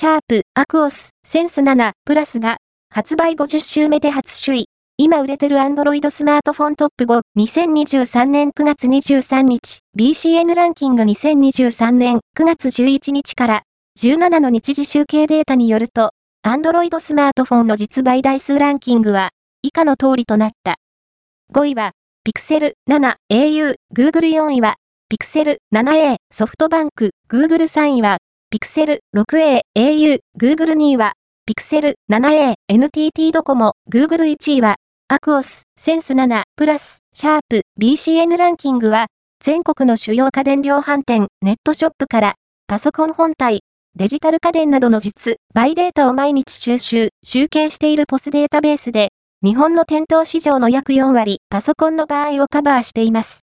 シャープ、アクオス、センス7、プラスが、発売50週目で初首位。今売れてる Android スマートフォントップ5、2023年9月23日、BCN ランキング2023年9月11日から17の日時集計データによると、Android スマートフォンの実売台数ランキングは、以下の通りとなった。5位は、Pixel 7、au、Google 4位は、Pixel 7a、ソフトバンク、Google 3位は、Pixel 6a、au、Google 2位は、Pixel 7a、NTT ドコモ、Google 1位は、アクオス、センス7、プラス、シャープ、BCN ランキングは、全国の主要家電量販店、ネットショップから、パソコン本体、デジタル家電などの実、バイデータを毎日収集、集計しているポスデータベースで、日本の店頭市場の約4割、パソコンの場合をカバーしています。